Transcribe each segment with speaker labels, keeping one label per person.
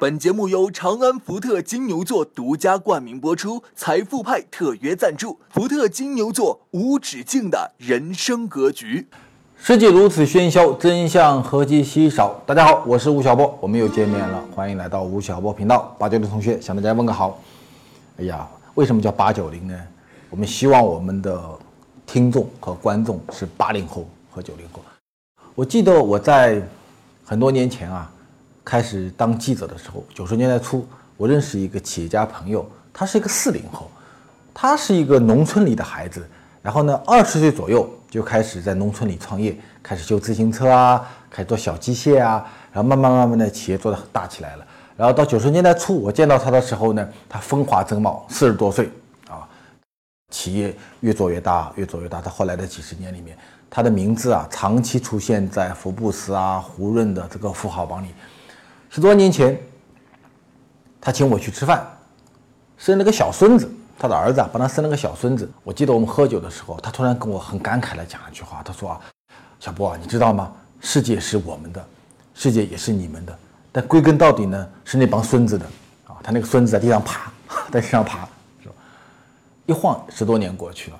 Speaker 1: 本节目由长安福特金牛座独家冠名播出，财富派特约赞助。福特金牛座无止境的人生格局。
Speaker 2: 世界如此喧嚣，真相何其稀少。大家好，我是吴晓波，我们又见面了，欢迎来到吴晓波频道。八九零同学向大家问个好。哎呀，为什么叫八九零呢？我们希望我们的听众和观众是八零后和九零后。我记得我在很多年前啊。开始当记者的时候，九十年代初，我认识一个企业家朋友，他是一个四零后，他是一个农村里的孩子，然后呢，二十岁左右就开始在农村里创业，开始修自行车啊，开始做小机械啊，然后慢慢慢慢的企业做得很大起来了。然后到九十年代初，我见到他的时候呢，他风华正茂，四十多岁啊，企业越做越大，越做越大。他后来的几十年里面，他的名字啊，长期出现在福布斯啊、胡润的这个富豪榜里。十多年前，他请我去吃饭，生了个小孙子。他的儿子啊，帮他生了个小孙子。我记得我们喝酒的时候，他突然跟我很感慨地讲了一句话，他说：“啊，小波啊，你知道吗？世界是我们的，世界也是你们的。但归根到底呢，是那帮孙子的啊。他那个孙子在地上爬，在地上爬，是吧？一晃十多年过去了，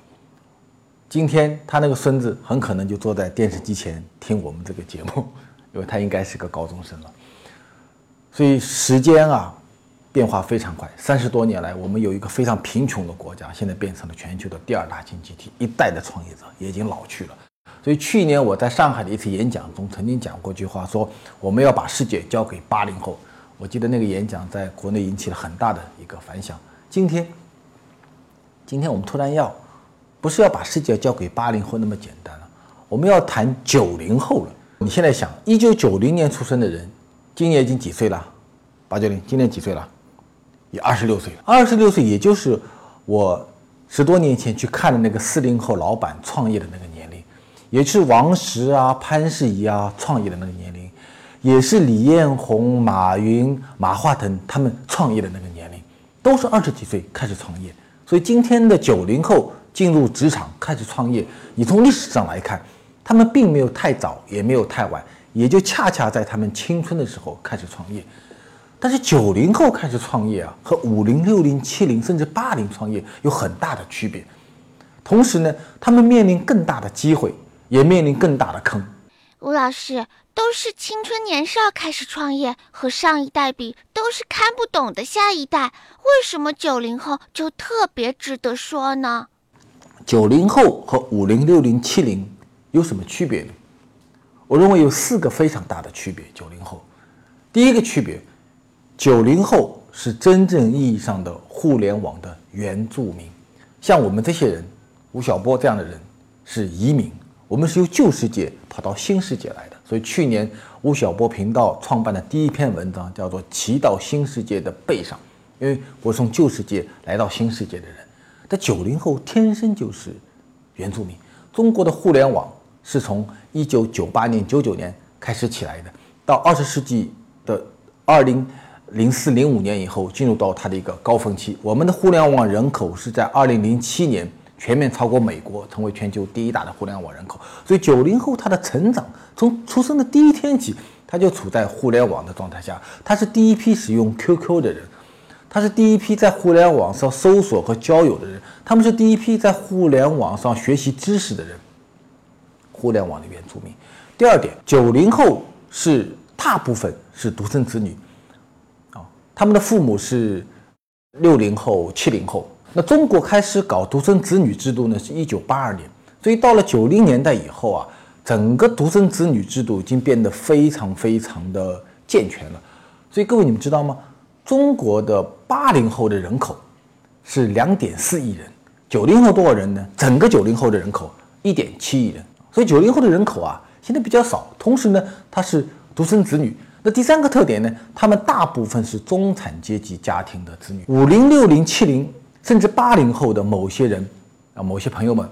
Speaker 2: 今天他那个孙子很可能就坐在电视机前听我们这个节目，因为他应该是个高中生了。”所以时间啊，变化非常快。三十多年来，我们有一个非常贫穷的国家，现在变成了全球的第二大经济体。一代的创业者也已经老去了。所以去年我在上海的一次演讲中，曾经讲过一句话，说我们要把世界交给八零后。我记得那个演讲在国内引起了很大的一个反响。今天，今天我们突然要，不是要把世界交给八零后那么简单了，我们要谈九零后了。你现在想，一九九零年出生的人。今年已经几岁了？八九零，今年几岁了？也二十六岁了。二十六岁，也就是我十多年前去看的那个四零后老板创业的那个年龄，也是王石啊、潘石屹啊创业的那个年龄，也是李彦宏、马云、马化腾他们创业的那个年龄，都是二十几岁开始创业。所以今天的九零后进入职场开始创业，你从历史上来看，他们并没有太早，也没有太晚。也就恰恰在他们青春的时候开始创业，但是九零后开始创业啊，和五零、六零、七零甚至八零创业有很大的区别。同时呢，他们面临更大的机会，也面临更大的坑。
Speaker 3: 吴老师都是青春年少开始创业，和上一代比都是看不懂的下一代，为什么九零后就特别值得说呢？
Speaker 2: 九零后和五零、六零、七零有什么区别呢？我认为有四个非常大的区别。九零后，第一个区别，九零后是真正意义上的互联网的原住民，像我们这些人，吴晓波这样的人是移民，我们是由旧世界跑到新世界来的。所以去年吴晓波频道创办的第一篇文章叫做《骑到新世界的背上》，因为我从旧世界来到新世界的人。但九零后天生就是原住民，中国的互联网。是从一九九八年、九九年开始起来的，到二十世纪的二零零四零五年以后，进入到它的一个高峰期。我们的互联网人口是在二零零七年全面超过美国，成为全球第一大的互联网人口。所以九零后他的成长，从出生的第一天起，他就处在互联网的状态下。他是第一批使用 QQ 的人，他是第一批在互联网上搜索和交友的人，他们是第一批在互联网上学习知识的人。互联网的原住民。第二点，九零后是大部分是独生子女，啊，他们的父母是六零后、七零后。那中国开始搞独生子女制度呢，是一九八二年。所以到了九零年代以后啊，整个独生子女制度已经变得非常非常的健全了。所以各位你们知道吗？中国的八零后的人口是两点四亿人，九零后多少人呢？整个九零后的人口一点七亿人。所以九零后的人口啊，现在比较少。同时呢，他是独生子女，那第三个特点呢，他们大部分是中产阶级家庭的子女，五零、六零、七零，甚至八零后的某些人啊，某些朋友们，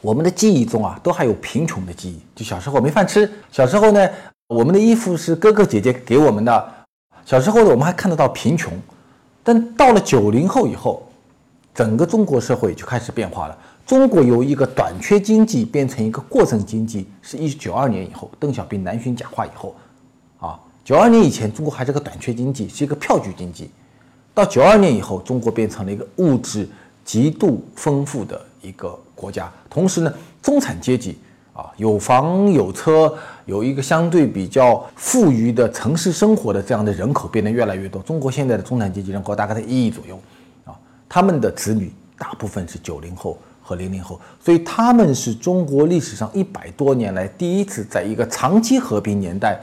Speaker 2: 我们的记忆中啊，都还有贫穷的记忆，就小时候没饭吃，小时候呢，我们的衣服是哥哥姐姐给我们的，小时候呢，我们还看得到贫穷，但到了九零后以后，整个中国社会就开始变化了。中国由一个短缺经济变成一个过剩经济，是一九九二年以后，邓小平南巡讲话以后。啊九二年以前，中国还是个短缺经济，是一个票据经济。到九二年以后，中国变成了一个物质极度丰富的一个国家。同时呢，中产阶级啊，有房有车，有一个相对比较富裕的城市生活的这样的人口变得越来越多。中国现在的中产阶级人口大概在一亿左右啊，他们的子女大部分是九零后和零零后，所以他们是中国历史上一百多年来第一次在一个长期和平年代。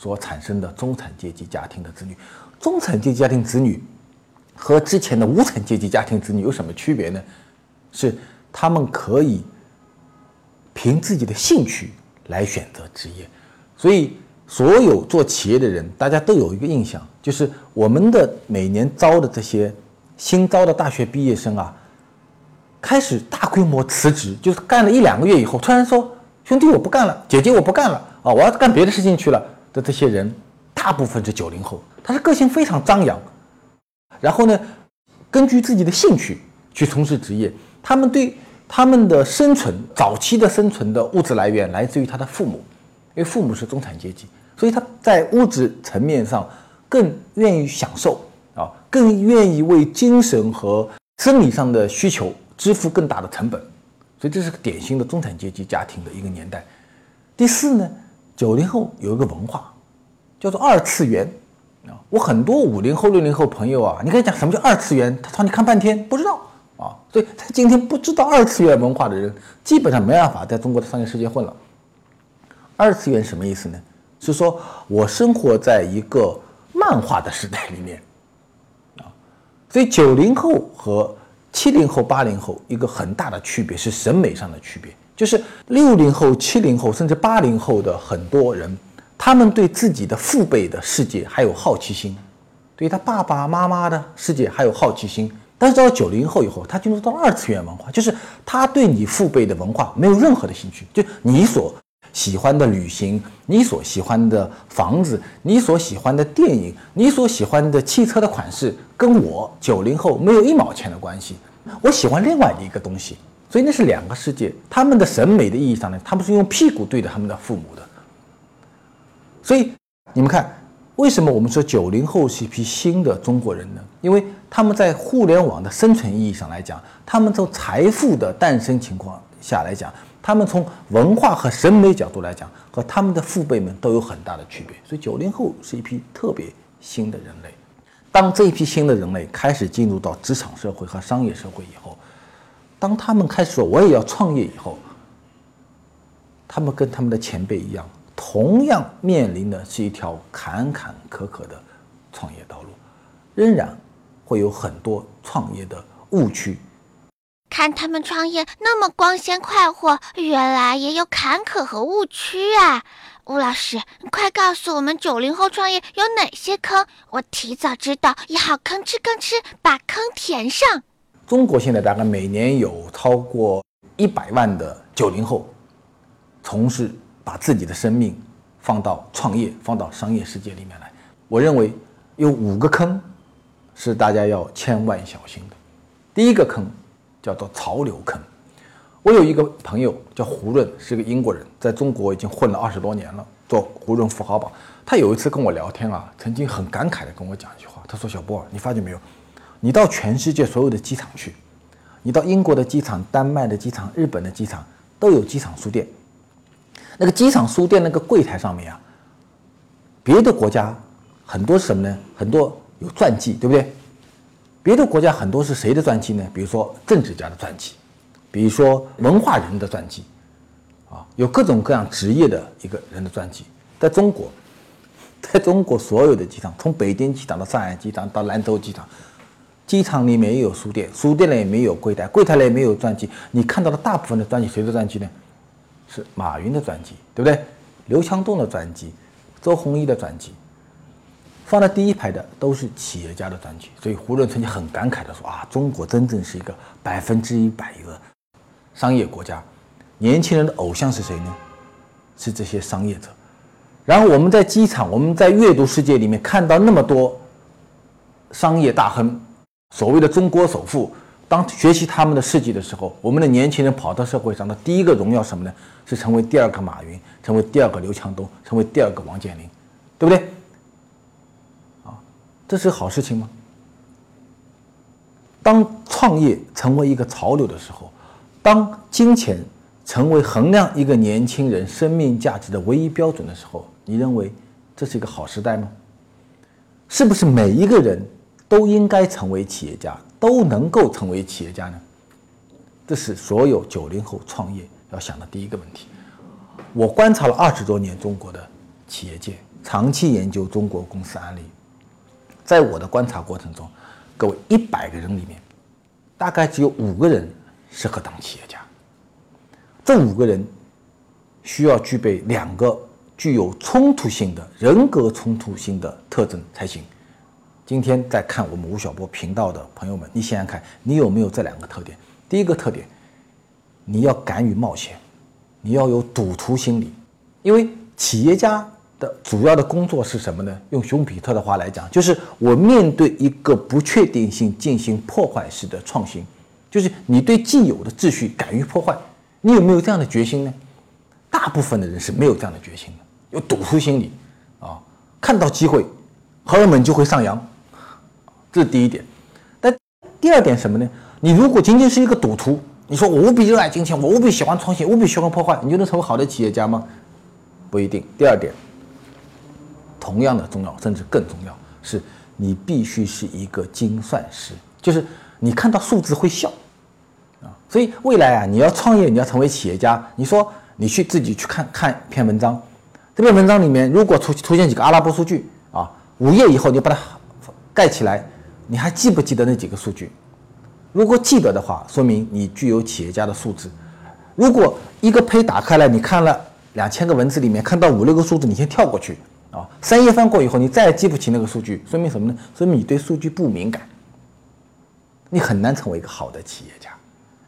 Speaker 2: 所产生的中产阶级家庭的子女，中产阶级家庭子女和之前的无产阶级家庭子女有什么区别呢？是他们可以凭自己的兴趣来选择职业，所以所有做企业的人，大家都有一个印象，就是我们的每年招的这些新招的大学毕业生啊，开始大规模辞职，就是干了一两个月以后，突然说：“兄弟，我不干了，姐姐我不干了啊，我要干别的事情去了。”的这些人，大部分是九零后，他是个性非常张扬，然后呢，根据自己的兴趣去从事职业。他们对他们的生存早期的生存的物质来源来自于他的父母，因为父母是中产阶级，所以他在物质层面上更愿意享受啊，更愿意为精神和生理上的需求支付更大的成本，所以这是个典型的中产阶级家庭的一个年代。第四呢？九零后有一个文化，叫做二次元啊。我很多五零后、六零后朋友啊，你跟他讲什么叫二次元，他朝你看半天不知道啊。所以他今天不知道二次元文化的人，基本上没办法在中国的商业世界混了。二次元什么意思呢？是说我生活在一个漫画的时代里面啊。所以九零后和七零后、八零后一个很大的区别是审美上的区别。就是六零后、七零后，甚至八零后的很多人，他们对自己的父辈的世界还有好奇心，对他爸爸妈妈的世界还有好奇心。但是到了九零后以后，他进入到二次元文化，就是他对你父辈的文化没有任何的兴趣。就你所喜欢的旅行，你所喜欢的房子，你所喜欢的电影，你所喜欢的汽车的款式，跟我九零后没有一毛钱的关系。我喜欢另外一个东西。所以那是两个世界，他们的审美的意义上呢，他们是用屁股对着他们的父母的。所以你们看，为什么我们说九零后是一批新的中国人呢？因为他们在互联网的生存意义上来讲，他们从财富的诞生情况下来讲，他们从文化和审美角度来讲，和他们的父辈们都有很大的区别。所以九零后是一批特别新的人类。当这一批新的人类开始进入到职场社会和商业社会以后，当他们开始说我也要创业以后，他们跟他们的前辈一样，同样面临的是一条坎坎坷坷的创业道路，仍然会有很多创业的误区。
Speaker 3: 看他们创业那么光鲜快活，原来也有坎坷和误区啊！吴老师，快告诉我们九零后创业有哪些坑？我提早知道也好吭哧吭哧把坑填上。
Speaker 2: 中国现在大概每年有超过一百万的九零后，从事把自己的生命放到创业、放到商业世界里面来。我认为有五个坑是大家要千万小心的。第一个坑叫做潮流坑。我有一个朋友叫胡润，是个英国人，在中国已经混了二十多年了，做胡润富豪榜。他有一次跟我聊天啊，曾经很感慨的跟我讲一句话，他说：“小波，你发觉没有？”你到全世界所有的机场去，你到英国的机场、丹麦的机场、日本的机场都有机场书店。那个机场书店那个柜台上面啊，别的国家很多是什么呢？很多有传记，对不对？别的国家很多是谁的传记呢？比如说政治家的传记，比如说文化人的传记，啊，有各种各样职业的一个人的传记。在中国，在中国所有的机场，从北京机场到上海机场到兰州机场。机场里面也有书店，书店里也没有柜台，柜台里也没有传记。你看到的大部分的传记，谁的传记呢？是马云的传记，对不对？刘强东的传记，周鸿祎的传记，放在第一排的都是企业家的传记，所以胡润曾经很感慨的说啊，中国真正是一个百分之一百一个商业国家，年轻人的偶像是谁呢？是这些商业者。然后我们在机场，我们在阅读世界里面看到那么多商业大亨，所谓的中国首富，当学习他们的事迹的时候，我们的年轻人跑到社会上的第一个荣耀什么呢？是成为第二个马云，成为第二个刘强东，成为第二个王健林，对不对？啊这是好事情吗？当创业成为一个潮流的时候，当金钱成为衡量一个年轻人生命价值的唯一标准的时候，你认为这是一个好时代吗？是不是每一个人都应该成为企业家，都能够成为企业家呢？这是所有九零后创业要想的第一个问题。我观察了二十多年中国的企业界，长期研究中国公司案例。在我的观察过程中，各位一百个人里面，大概只有五个人适合当企业家。这五个人需要具备两个具有冲突性的人格冲突性的特征才行。今天在看我们吴晓波频道的朋友们，你想想看，你有没有这两个特点？第一个特点，你要敢于冒险，你要有赌徒心理，因为企业家。的主要的工作是什么呢？用熊彼特的话来讲，就是我面对一个不确定性进行破坏式的创新，就是你对既有的秩序敢于破坏，你有没有这样的决心呢？大部分的人是没有这样的决心的，有赌徒心理啊，看到机会，荷尔蒙就会上扬，这是第一点。但第二点什么呢？你如果仅仅是一个赌徒，你说我无比热爱金钱，我无比喜欢创新，无比喜欢破坏，你就能成为好的企业家吗？不一定。第二点。同样的重要，甚至更重要，是你必须是一个精算师，就是你看到数字会笑啊。所以未来啊，你要创业，你要成为企业家，你说你去自己去看看一篇文章，这篇文章里面如果出出现几个阿拉伯数据啊，五页以后你把它盖起来，你还记不记得那几个数据？如果记得的话，说明你具有企业家的素质。如果一个胚打开来，你看了两千个文字里面看到五六个数字，你先跳过去。啊，三页翻过以后，你再也记不起那个数据，说明什么呢？说明你对数据不敏感，你很难成为一个好的企业家。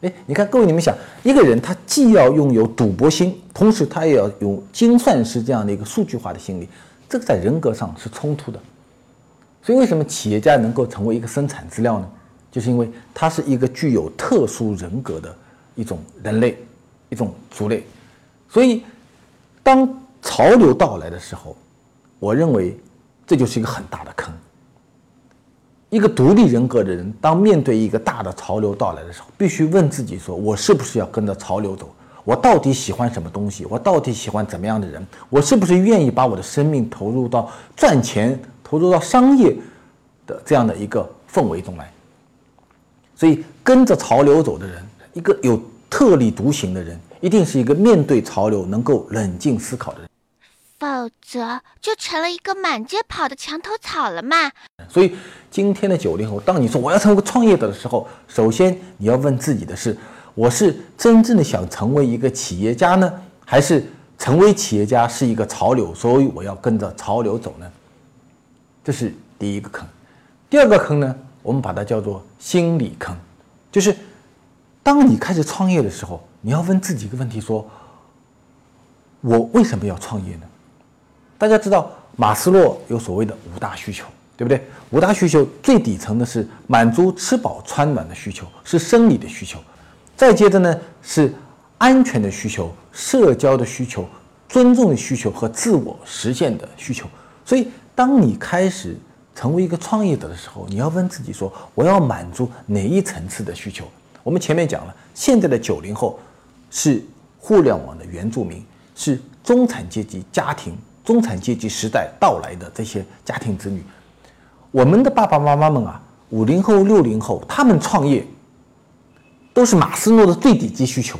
Speaker 2: 哎，你看各位，你们想，一个人他既要拥有赌博心，同时他也要有精算师这样的一个数据化的心理，这个在人格上是冲突的。所以，为什么企业家能够成为一个生产资料呢？就是因为他是一个具有特殊人格的一种人类，一种族类。所以，当潮流到来的时候，我认为这就是一个很大的坑。一个独立人格的人，当面对一个大的潮流到来的时候，必须问自己：说我是不是要跟着潮流走？我到底喜欢什么东西？我到底喜欢怎么样的人？我是不是愿意把我的生命投入到赚钱、投入到商业的这样的一个氛围中来？所以，跟着潮流走的人，一个有特立独行的人，一定是一个面对潮流能够冷静思考的人。
Speaker 3: 否则就成了一个满街跑的墙头草了嘛。
Speaker 2: 所以今天的九零后，当你说我要成为个创业者的时候，首先你要问自己的是：我是真正的想成为一个企业家呢，还是成为企业家是一个潮流，所以我要跟着潮流走呢？这是第一个坑。第二个坑呢，我们把它叫做心理坑，就是当你开始创业的时候，你要问自己一个问题：说我为什么要创业呢？大家知道马斯洛有所谓的五大需求，对不对？五大需求最底层的是满足吃饱穿暖的需求，是生理的需求。再接着呢是安全的需求、社交的需求、尊重的需求和自我实现的需求。所以，当你开始成为一个创业者的时候，你要问自己说：我要满足哪一层次的需求？我们前面讲了，现在的九零后是互联网的原住民，是中产阶级家庭。中产阶级时代到来的这些家庭子女，我们的爸爸妈妈们啊，五零后、六零后，他们创业都是马斯诺的最底级需求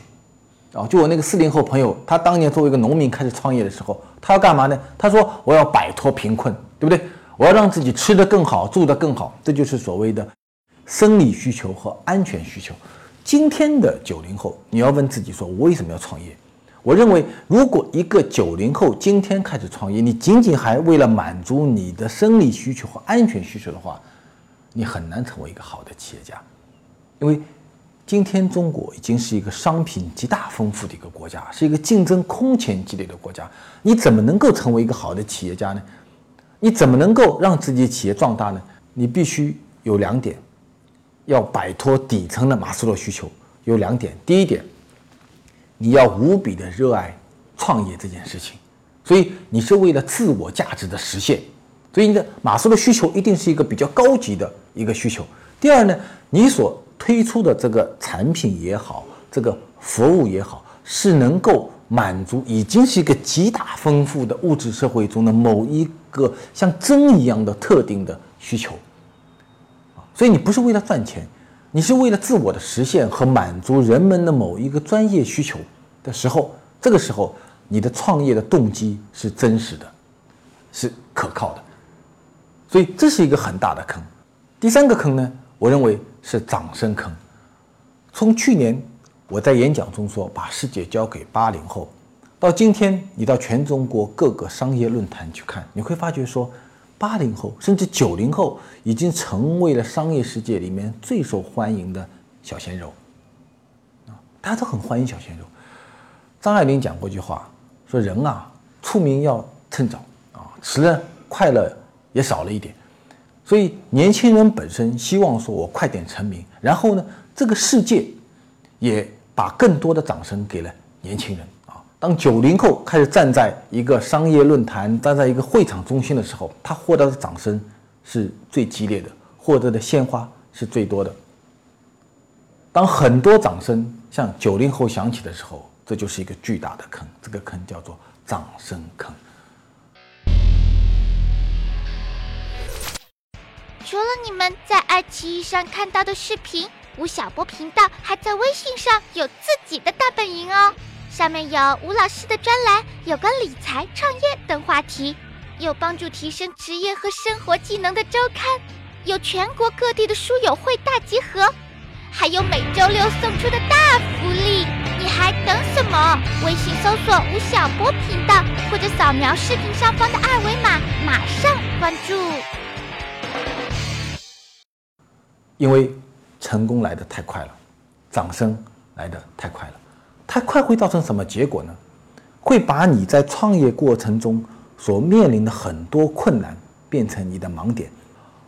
Speaker 2: 啊。就我那个四零后朋友，他当年作为一个农民开始创业的时候，他要干嘛呢？他说：“我要摆脱贫困，对不对？我要让自己吃得更好，住得更好。”这就是所谓的生理需求和安全需求。今天的九零后，你要问自己说：“我为什么要创业？我认为，如果一个九零后今天开始创业，你仅仅还为了满足你的生理需求和安全需求的话，你很难成为一个好的企业家，因为今天中国已经是一个商品极大丰富的一个国家，是一个竞争空前激烈的国家。你怎么能够成为一个好的企业家呢？你怎么能够让自己企业壮大呢？你必须有两点，要摆脱底层的马斯洛需求。有两点，第一点，你要无比的热爱创业这件事情，所以你是为了自我价值的实现。所以你的马斯洛需求一定是一个比较高级的一个需求。第二呢，你所推出的这个产品也好，这个服务也好，是能够满足已经是一个极大丰富的物质社会中的某一个像针一样的特定的需求。所以你不是为了赚钱，你是为了自我的实现和满足人们的某一个专业需求的时候，这个时候你的创业的动机是真实的，是可靠的。所以这是一个很大的坑。第三个坑呢，我认为是掌声坑。从去年我在演讲中说把世界交给八零后，到今天你到全中国各个商业论坛去看，你会发觉说，八零后甚至九零后已经成为了商业世界里面最受欢迎的小鲜肉。啊，大家都很欢迎小鲜肉。张爱玲讲过一句话，说人啊，出名要趁早啊，迟了快乐。也少了一点，所以年轻人本身希望说我快点成名，然后呢，这个世界也把更多的掌声给了年轻人。当九零后开始站在一个商业论坛、站在一个会场中心的时候，他获得的掌声是最激烈的，获得的鲜花是最多的。当很多掌声向九零后响起的时候，这就是一个巨大的坑，这个坑叫做掌声坑。
Speaker 3: 除了你们在爱奇艺上看到的视频，吴晓波频道还在微信上有自己的大本营哦。上面有吴老师的专栏，有关理财、创业等话题，有帮助提升职业和生活技能的周刊，有全国各地的书友会大集合，还有每周六送出的大福利。你还等什么？微信搜索吴晓波频道，或者扫描视频上方的二维码，马上关注。
Speaker 2: 因为成功来得太快了，掌声来得太快了，太快会造成什么结果呢？会把你在创业过程中所面临的很多困难变成你的盲点。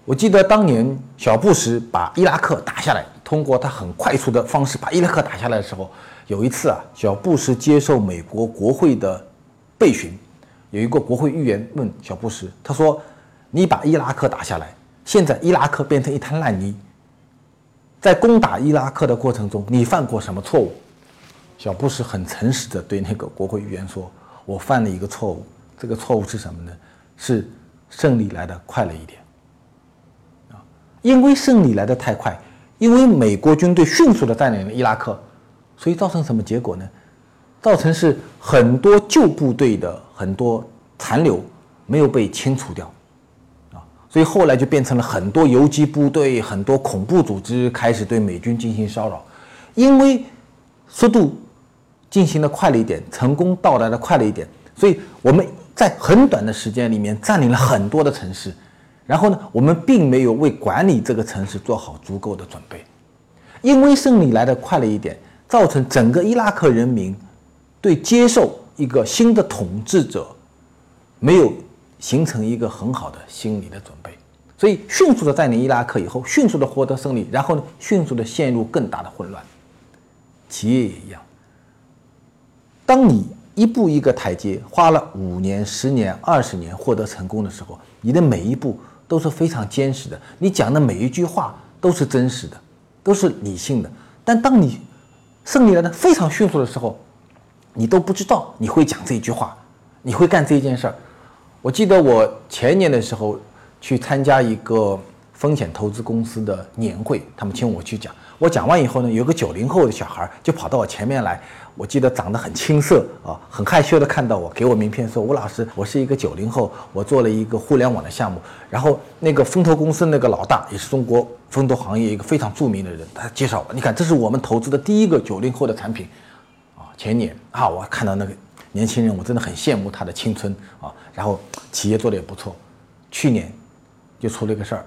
Speaker 2: 我记得当年小布什把伊拉克打下来，通过他很快速的方式把伊拉克打下来的时候，有一次啊，小布什接受美国国会的备询，有一个国会议员问小布什，他说：“你把伊拉克打下来，现在伊拉克变成一滩烂泥。”在攻打伊拉克的过程中，你犯过什么错误？小布什很诚实的对那个国会议员说：“我犯了一个错误，这个错误是什么呢？是胜利来的快了一点。啊，因为胜利来的太快，因为美国军队迅速的占领了伊拉克，所以造成什么结果呢？造成是很多旧部队的很多残留没有被清除掉。”啊所以后来就变成了很多游击部队、很多恐怖组织开始对美军进行骚扰，因为速度进行的快了一点，成功到来的快了一点，所以我们在很短的时间里面占领了很多的城市，然后呢，我们并没有为管理这个城市做好足够的准备，因为胜利来的快了一点，造成整个伊拉克人民对接受一个新的统治者没有。形成一个很好的心理的准备，所以迅速的占领伊拉克以后，迅速的获得胜利，然后呢，迅速的陷入更大的混乱。企业也一样，当你一步一个台阶，花了五年、十年、二十年获得成功的时候，你的每一步都是非常坚实的，你讲的每一句话都是真实的，都是理性的。但当你胜利来的非常迅速的时候，你都不知道你会讲这一句话，你会干这一件事儿。我记得我前年的时候去参加一个风险投资公司的年会，他们请我去讲。我讲完以后呢，有个九零后的小孩就跑到我前面来。我记得长得很青涩啊，很害羞的看到我，给我名片说：“吴老师，我是一个九零后，我做了一个互联网的项目。”然后那个风投公司那个老大也是中国风投行业一个非常著名的人，他介绍我：“你看，这是我们投资的第一个九零后的产品，啊，前年啊，我看到那个年轻人，我真的很羡慕他的青春啊。然后企业做的也不错。去年就出了一个事儿，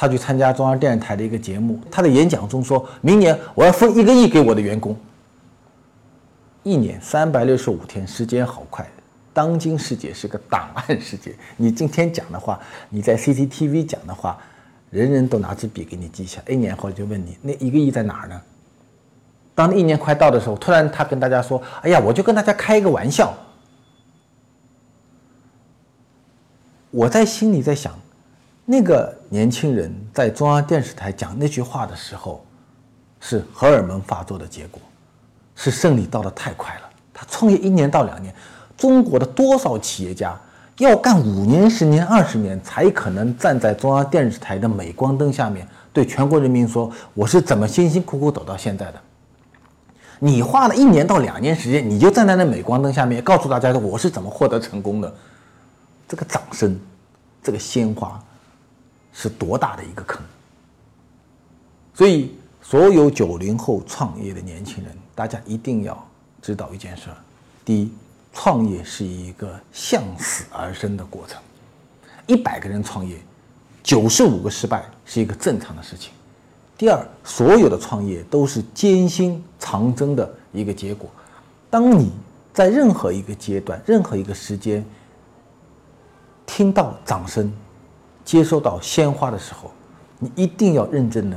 Speaker 2: 他去参加中央电视台的一个节目，他的演讲中说明年我要分一个亿给我的员工。一年三百六十五天，时间好快。当今世界是个档案世界，你今天讲的话，你在 CCTV 讲的话，人人都拿支笔给你记下。一年后就问你，那一个亿在哪儿呢？当一年快到的时候，突然他跟大家说：“哎呀，我就跟大家开一个玩笑。”我在心里在想，那个年轻人在中央电视台讲那句话的时候，是荷尔蒙发作的结果，是胜利到的太快了。他创业一年到两年。中国的多少企业家要干五年、十年、二十年，才可能站在中央电视台的镁光灯下面，对全国人民说：“我是怎么辛辛苦苦走到现在的？”你花了一年到两年时间，你就站在那镁光灯下面，告诉大家我是怎么获得成功的。这个掌声，这个鲜花，是多大的一个坑！所以，所有九零后创业的年轻人，大家一定要知道一件事：第一。创业是一个向死而生的过程，一百个人创业，九十五个失败是一个正常的事情。第二，所有的创业都是艰辛长征的一个结果。当你在任何一个阶段、任何一个时间听到掌声、接收到鲜花的时候，你一定要认真的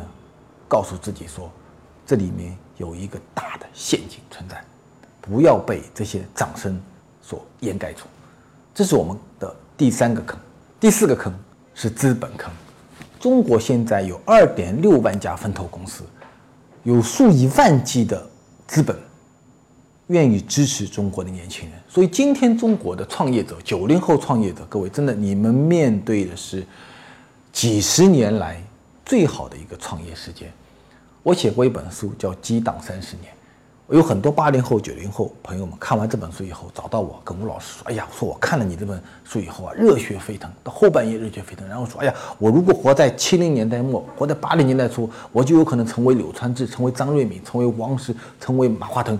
Speaker 2: 告诉自己说，这里面有一个大的陷阱存在。不要被这些掌声所掩盖住，这是我们的第三个坑。第四个坑是资本坑。中国现在有二点六万家分投公司，有数以万计的资本愿意支持中国的年轻人。所以今天中国的创业者，九零后创业者，各位真的，你们面对的是几十年来最好的一个创业时间。我写过一本书，叫《激荡三十年》。有很多八零后、九零后朋友们看完这本书以后，找到我，跟吴老师说：“哎呀，说我看了你这本书以后啊，热血沸腾，到后半夜热血沸腾。然后说：哎呀，我如果活在七零年代末，活在八零年代初，我就有可能成为柳传志，成为张瑞敏，成为王石，成为马化腾！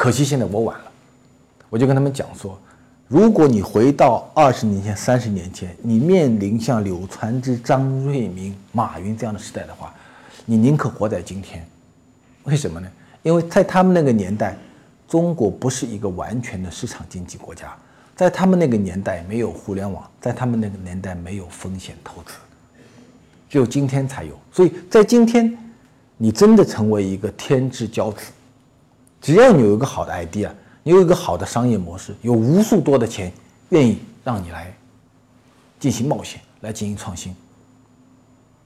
Speaker 2: 可惜现在我晚了。我就跟他们讲说：如果你回到二十年前、三十年前，你面临像柳传志、张瑞敏、马云这样的时代的话，你宁可活在今天。为什么呢？”因为在他们那个年代，中国不是一个完全的市场经济国家，在他们那个年代没有互联网，在他们那个年代没有风险投资，只有今天才有。所以在今天，你真的成为一个天之骄子，只要你有一个好的 idea，你有一个好的商业模式，有无数多的钱愿意让你来进行冒险，来进行创新，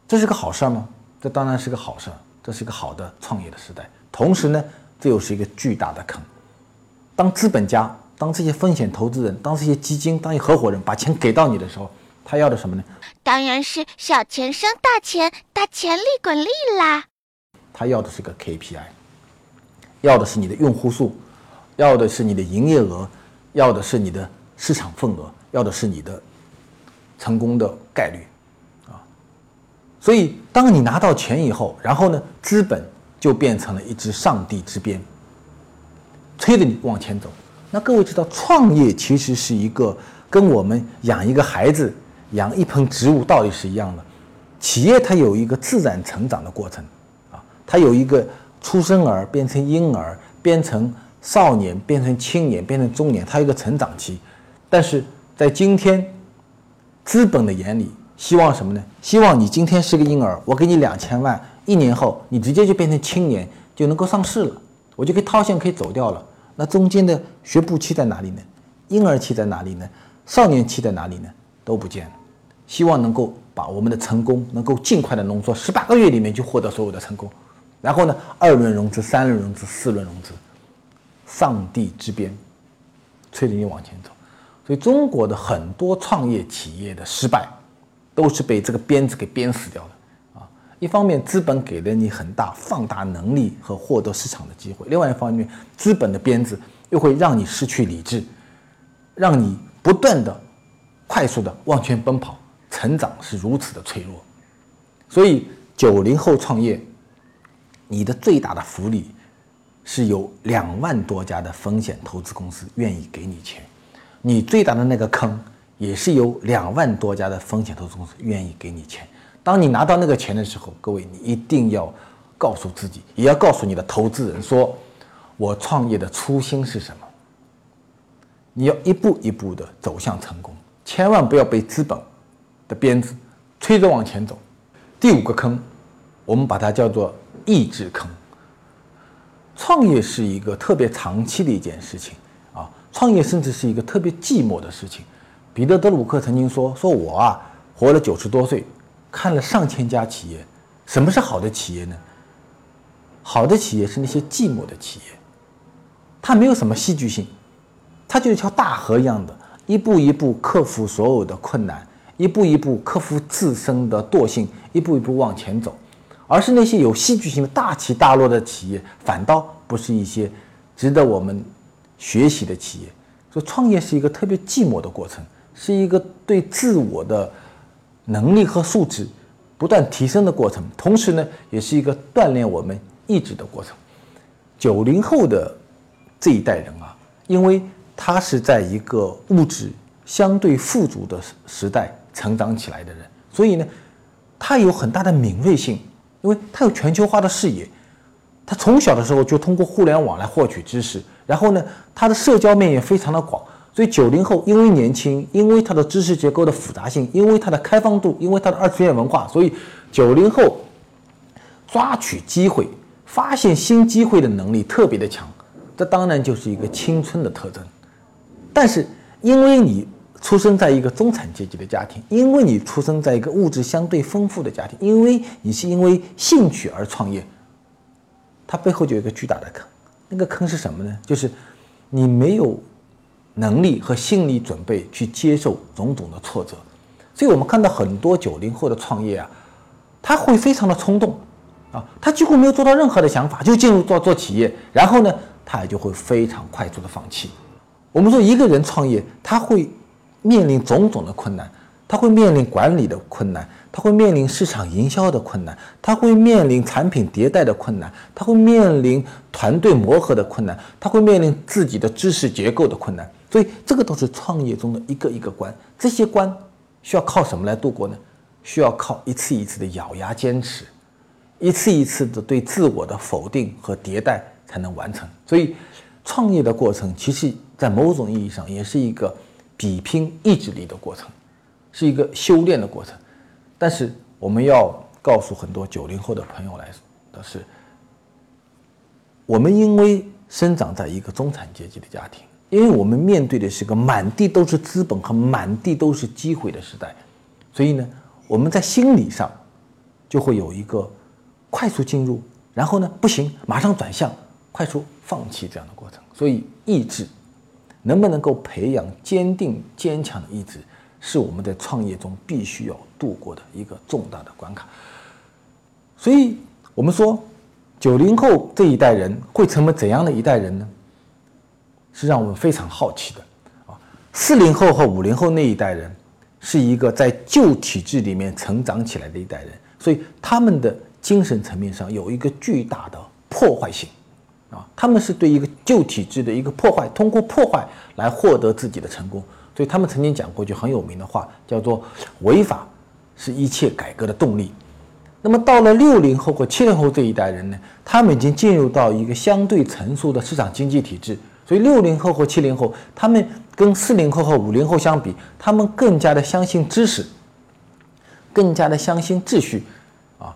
Speaker 2: 这是个好事儿吗？这当然是个好事儿，这是个好的创业的时代。同时呢，这又是一个巨大的坑。当资本家、当这些风险投资人、当这些基金、当一合伙人把钱给到你的时候，他要的什么呢？
Speaker 3: 当然是小钱生大钱，大钱利滚利啦。
Speaker 2: 他要的是个 KPI，要的是你的用户数，要的是你的营业额，要的是你的市场份额，要的是你的成功的概率啊。所以，当你拿到钱以后，然后呢，资本。就变成了一支上帝之鞭，催着你往前走。那各位知道，创业其实是一个跟我们养一个孩子、养一盆植物道理是一样的。企业它有一个自然成长的过程，啊，它有一个出生儿变成婴儿，变成少年，变成青年，变成中年，它有一个成长期。但是在今天，资本的眼里，希望什么呢？希望你今天是个婴儿，我给你两千万。一年后，你直接就变成青年，就能够上市了，我就可以套现，可以走掉了。那中间的学步期在哪里呢？婴儿期在哪里呢？少年期在哪里呢？都不见了。希望能够把我们的成功能够尽快的浓缩，十八个月里面就获得所有的成功。然后呢，二轮融资、三轮融资、四轮融资，上帝之鞭，催着你往前走。所以中国的很多创业企业的失败，都是被这个鞭子给鞭死掉的啊。一方面，资本给了你很大放大能力和获得市场的机会；另外一方面，资本的鞭子又会让你失去理智，让你不断的、快速的往前奔跑，成长是如此的脆弱。所以，九零后创业，你的最大的福利是有两万多家的风险投资公司愿意给你钱，你最大的那个坑也是有两万多家的风险投资公司愿意给你钱。当你拿到那个钱的时候，各位你一定要告诉自己，也要告诉你的投资人说，我创业的初心是什么？你要一步一步的走向成功，千万不要被资本的鞭子推着往前走。第五个坑，我们把它叫做意志坑。创业是一个特别长期的一件事情啊，创业甚至是一个特别寂寞的事情。彼得·德鲁克曾经说：“说我啊，活了九十多岁，看了上千家企业。什么是好的企业呢？好的企业是那些寂寞的企业，它没有什么戏剧性。”它就像大河一样的，一步一步克服所有的困难，一步一步克服自身的惰性，一步一步往前走。而是那些有戏剧性的大起大落的企业，反倒不是一些值得我们学习的企业。所以，创业是一个特别寂寞的过程，是一个对自我的能力和素质不断提升的过程。同时呢，也是一个锻炼我们意志的过程。九零后的这一代人啊，因为他是在一个物质相对富足的时代成长起来的人，所以呢，他有很大的敏锐性，因为他有全球化的视野，他从小的时候就通过互联网来获取知识，然后呢，他的社交面也非常的广，所以九零后因为年轻，因为他的知识结构的复杂性，因为他的开放度，因为他的二次元文化，所以九零后抓取机会、发现新机会的能力特别的强，这当然就是一个青春的特征。但是，因为你出生在一个中产阶级的家庭，因为你出生在一个物质相对丰富的家庭，因为你是因为兴趣而创业，它背后就有一个巨大的坑。那个坑是什么呢？就是你没有能力和心理准备去接受种种的挫折。所以我们看到很多九零后的创业啊，他会非常的冲动啊，他几乎没有做到任何的想法就进入做做企业，然后呢，他也就会非常快速的放弃。我们说一个人创业，他会面临种种的困难，他会面临管理的困难，他会面临市场营销的困难，他会面临产品迭代的困难，他会面临团队磨合的困难，他会面临自己的知识结构的困难。所以这个都是创业中的一个一个关。这些关需要靠什么来度过呢？需要靠一次一次的咬牙坚持，一次一次的对自我的否定和迭代才能完成。所以，创业的过程其实。在某种意义上，也是一个比拼意志力的过程，是一个修炼的过程。但是，我们要告诉很多九零后的朋友来的是，我们因为生长在一个中产阶级的家庭，因为我们面对的是个满地都是资本和满地都是机会的时代，所以呢，我们在心理上就会有一个快速进入，然后呢，不行，马上转向，快速放弃这样的过程。所以，意志。能不能够培养坚定坚强的意志，是我们在创业中必须要度过的一个重大的关卡。所以，我们说，九零后这一代人会成为怎样的一代人呢？是让我们非常好奇的啊。四零后和五零后那一代人，是一个在旧体制里面成长起来的一代人，所以他们的精神层面上有一个巨大的破坏性。啊，他们是对一个旧体制的一个破坏，通过破坏来获得自己的成功。所以他们曾经讲过一句很有名的话，叫做“违法是一切改革的动力”。那么到了六零后和七零后这一代人呢，他们已经进入到一个相对成熟的市场经济体制。所以六零后和七零后，他们跟四零后和五零后相比，他们更加的相信知识，更加的相信秩序，啊，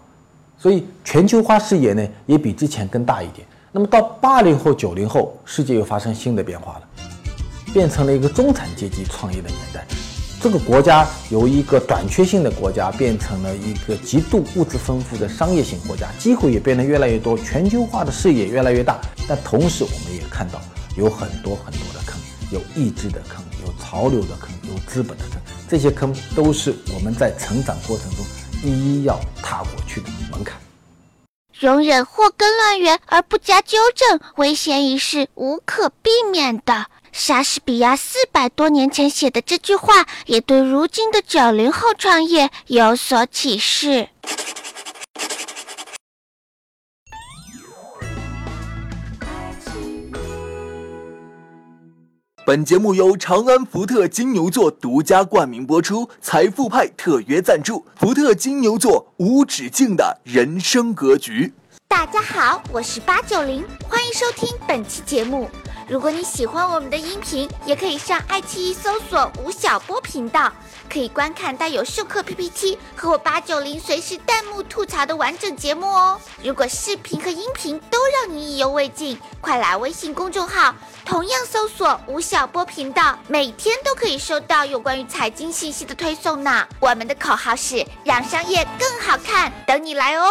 Speaker 2: 所以全球化视野呢也比之前更大一点。那么到八零后、九零后，世界又发生新的变化了，变成了一个中产阶级创业的年代。这个国家由一个短缺性的国家变成了一个极度物质丰富的商业型国家，机会也变得越来越多，全球化的视野越来越大。但同时，我们也看到有很多很多的坑，有意志的坑，有潮流的坑，有资本的坑。这些坑都是我们在成长过程中一一要踏过去的门槛。
Speaker 3: 容忍祸根乱源而不加纠正，危险已是无可避免的。莎士比亚四百多年前写的这句话，也对如今的九零后创业有所启示。
Speaker 1: 本节目由长安福特金牛座独家冠名播出，财富派特约赞助。福特金牛座无止境的人生格局。
Speaker 3: 大家好，我是八九零，欢迎收听本期节目。如果你喜欢我们的音频，也可以上爱奇艺搜索吴晓波频道，可以观看带有授课 PPT 和我八九零随时弹幕吐槽的完整节目哦。如果视频和音频都让你意犹未尽，快来微信公众号，同样搜索吴晓波频道，每天都可以收到有关于财经信息的推送呢。我们的口号是让商业更好看，等你来哦。